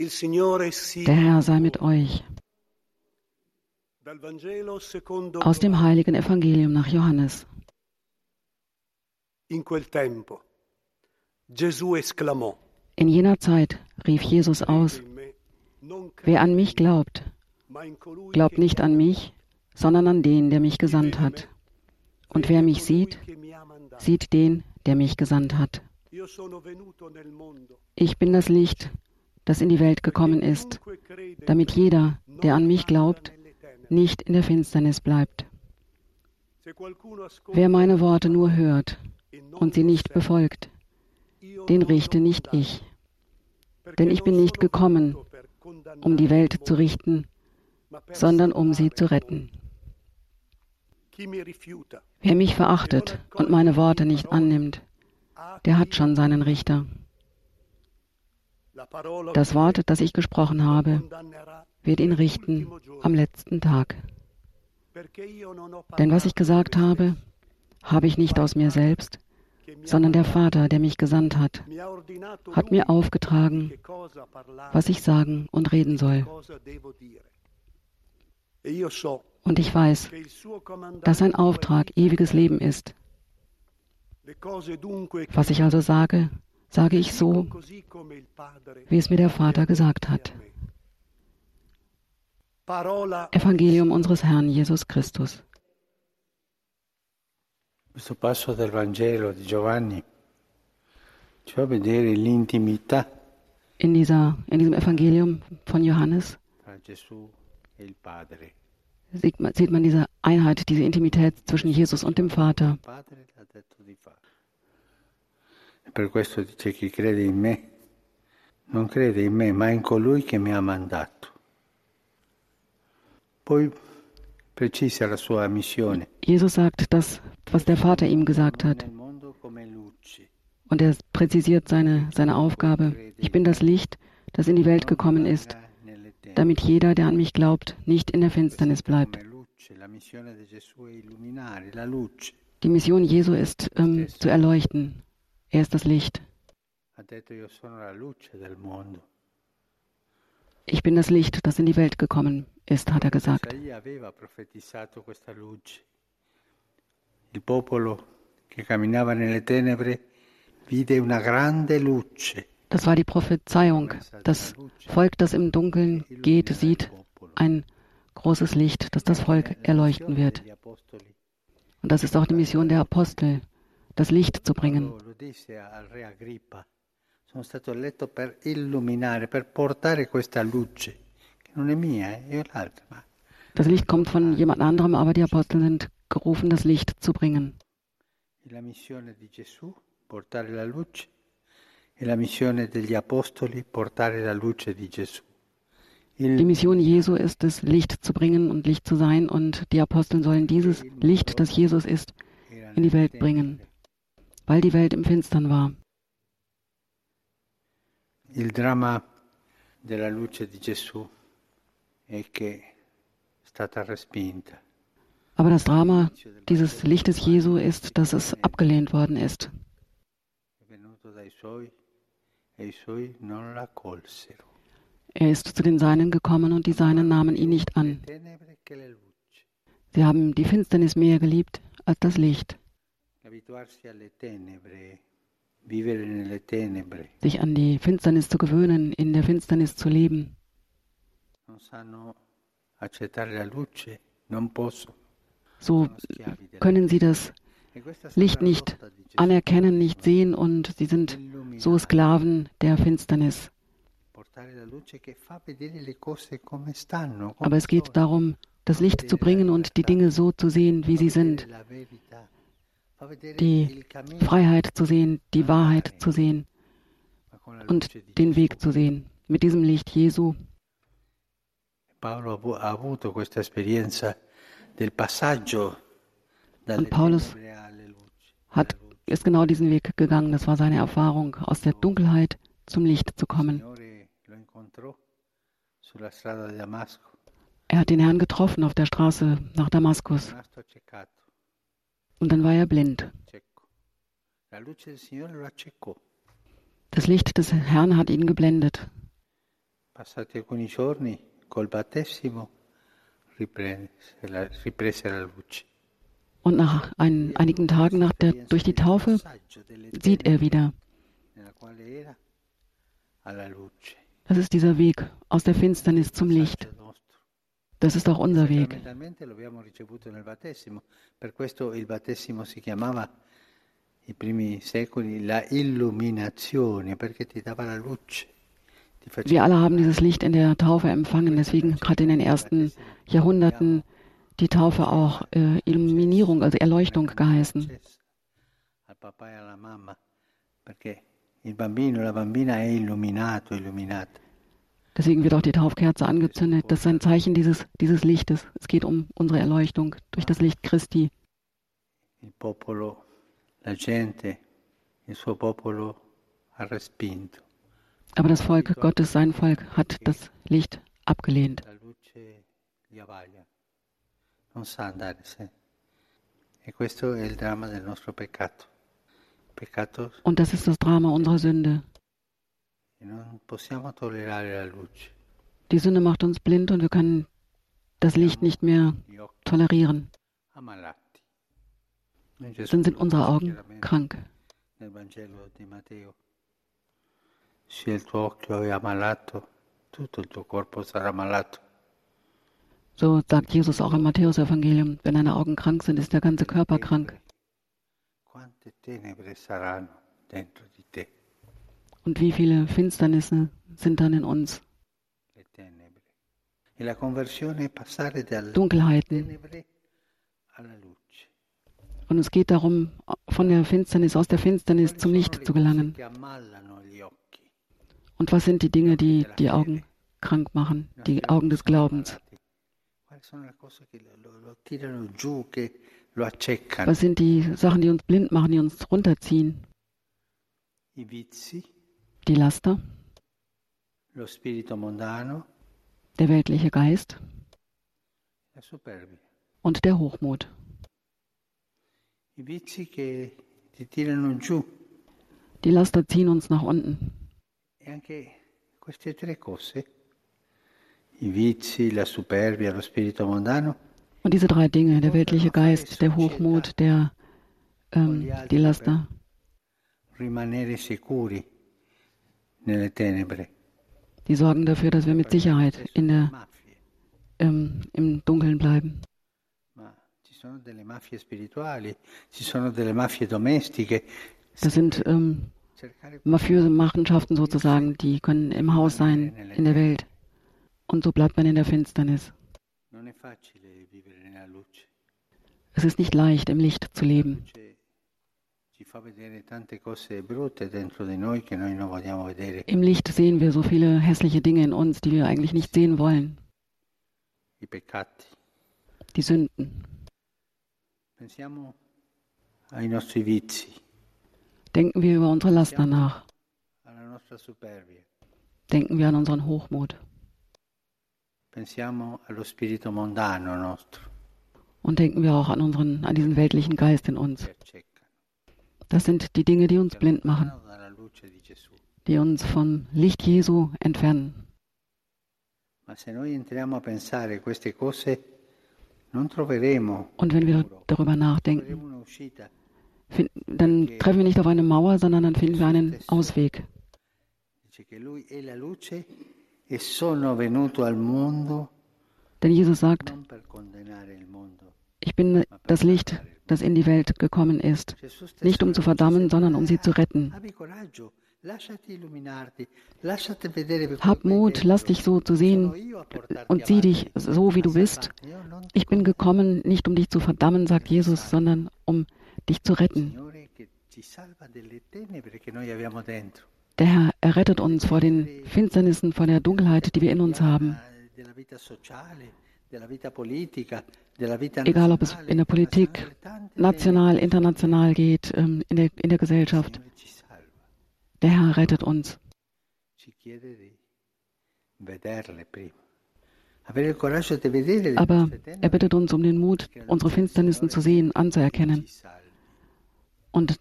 Der Herr sei mit euch. Aus dem heiligen Evangelium nach Johannes. In jener Zeit rief Jesus aus, wer an mich glaubt, glaubt nicht an mich, sondern an den, der mich gesandt hat. Und wer mich sieht, sieht den, der mich gesandt hat. Ich bin das Licht, das in die Welt gekommen ist, damit jeder, der an mich glaubt, nicht in der Finsternis bleibt. Wer meine Worte nur hört und sie nicht befolgt, den richte nicht ich. Denn ich bin nicht gekommen, um die Welt zu richten, sondern um sie zu retten. Wer mich verachtet und meine Worte nicht annimmt, der hat schon seinen Richter. Das Wort, das ich gesprochen habe, wird ihn richten am letzten Tag. Denn was ich gesagt habe, habe ich nicht aus mir selbst, sondern der Vater, der mich gesandt hat, hat mir aufgetragen, was ich sagen und reden soll. Und ich weiß, dass sein Auftrag ewiges Leben ist. Was ich also sage, sage ich so, wie es mir der Vater gesagt hat. Evangelium unseres Herrn Jesus Christus. Questo passo del Vangelo di Giovanni ci fa vedere l'intimità in, dieser, in diesem Evangelium von Johannes sieht man, sieht man diese Einheit, diese Intimität zwischen Jesus und dem Vater. Per questo dice chi crede in me non crede in me, ma in colui che mi ha mandato. Poi precisa la sua missione. Jesus sagt das, was der Vater ihm gesagt hat. Und er präzisiert seine, seine Aufgabe. Ich bin das Licht, das in die Welt gekommen ist, damit jeder, der an mich glaubt, nicht in der Finsternis bleibt. Die Mission Jesu ist, ähm, zu erleuchten, er ist das Licht. Ich bin das Licht, das in die Welt gekommen ist, hat er gesagt. Il popolo che camminava nelle tenebre vide una grande luce. Das war die Prophezeiung. Das Volk, das im Dunkeln geht, sieht ein großes Licht, das das Volk erleuchten wird. Und das ist auch die Mission der Apostel, das Licht zu bringen. Sono stato eletto per illuminare, per portare questa luce, che non è mia, è l'altra. Das Licht kommt von jemand anderem, aber die Apostel sind gerufen, das Licht zu bringen. La missione di Gesù, portare la luce, e la missione degli apostoli, portare la luce di Gesù. Die Mission Jesu ist es, Licht zu bringen und Licht zu sein, und die Apostel sollen dieses Licht, das Jesus ist, in die Welt bringen weil die Welt im Finstern war. Il dramma della luce di Gesù è che è stata respinta. Aber das Drama dieses Lichtes Jesu ist, dass es abgelehnt worden ist. Er ist zu den Seinen gekommen und die Seinen nahmen ihn nicht an. Sie haben die Finsternis mehr geliebt als das Licht. Sich an die Finsternis zu gewöhnen, in der Finsternis zu leben. So können sie das e Licht nicht anerkennen, nicht sehen und sie sind so Sklaven der Finsternis. Aber es geht darum, das Licht zu bringen und die Dinge so zu sehen, wie sie sind die Freiheit zu sehen, die Wahrheit zu sehen und den Weg zu sehen. Mit diesem Licht Jesu. Und Paulus hat, ist genau diesen Weg gegangen. Das war seine Erfahrung, aus der Dunkelheit zum Licht zu kommen. Er hat den Herrn getroffen auf der Straße nach Damaskus. Und dann war er blind. Das Licht des Herrn hat ihn geblendet. Und nach ein, einigen Tagen nach der, durch die Taufe sieht er wieder. Das ist dieser Weg aus der Finsternis zum Licht. Das ist auch unser Weg. i primi secoli la illuminazione perché ti dava la luce. Wir alle haben dieses Licht in der Taufe empfangen, deswegen gerade in den ersten Jahrhunderten die Taufe auch äh, Illuminierung, also Erleuchtung geheißen. Deswegen wird auch die Taufkerze angezündet. Das ist ein Zeichen dieses, dieses Lichtes. Es geht um unsere Erleuchtung durch das Licht Christi. Il popolo, la gente, il suo popolo ha respinto. Aber das Volk Gottes, sein Volk, hat das Licht abgelehnt. Und das ist das Drama unserer Sünde. Die Sünde macht uns blind und wir können das Licht nicht mehr tolerieren. Dann sind unsere Augen krank. Se il tuo occhio è ammalato, tutto il tuo corpo sarà malato. So sagt Jesus auch im Matthäus-Evangelium. Wenn deine Augen krank sind, ist der ganze Körper krank. Und wie viele Finsternisse sind dann in uns? E Dunkelheiten. Und es geht darum, von der Finsternis, aus der Finsternis zum Licht zu gelangen. Und was sind die Dinge, die die Augen krank machen, die Augen des Glaubens? Was sind die Sachen, die uns blind machen, die uns runterziehen? Die Laster, der weltliche Geist? Und der Hochmut. Die Laster ziehen uns nach unten. Und diese drei Dinge, der weltliche Geist, der Hochmut, der, ähm, die Laster, die sorgen dafür, dass wir mit Sicherheit in der, ähm, im Dunkeln bleiben. Das sind ähm, mafiöse Machenschaften sozusagen, die können im Haus sein, in der Welt. Und so bleibt man in der Finsternis. Es ist nicht leicht, im Licht zu leben. Im Licht sehen wir so viele hässliche Dinge in uns, die wir eigentlich nicht sehen wollen. Die Sünden. Denken wir über unsere Laster nach. Denken wir an unseren Hochmut. Und denken wir auch an, unseren, an diesen weltlichen Geist in uns. Das sind die Dinge, die uns blind machen, die uns vom Licht Jesu entfernen. Und wenn wir darüber nachdenken, dann treffen wir nicht auf eine Mauer, sondern dann finden wir einen Ausweg. Denn Jesus sagt, ich bin das Licht, das in die Welt gekommen ist, nicht um zu verdammen, sondern um sie zu retten. Hab Mut, lass dich so zu sehen und sieh dich so, wie du bist. Ich bin gekommen, nicht um dich zu verdammen, sagt Jesus, sondern um dich zu retten. Der Herr errettet uns vor den Finsternissen, vor der Dunkelheit, die wir in uns haben. Egal, ob es in der Politik, national, international geht, ähm, in der, in der Gesellschaft. Der Herr rettet uns. Aber er bittet uns um den Mut, unsere Finsternissen zu sehen, anzuerkennen. Und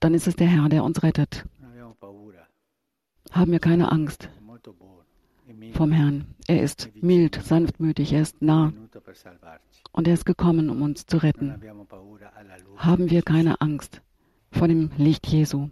dann ist es der Herr, der uns rettet. Haben wir keine Angst. Vom Herrn. Er ist mild, sanftmütig, er ist nah und er ist gekommen, um uns zu retten. Haben wir keine Angst vor dem Licht Jesu.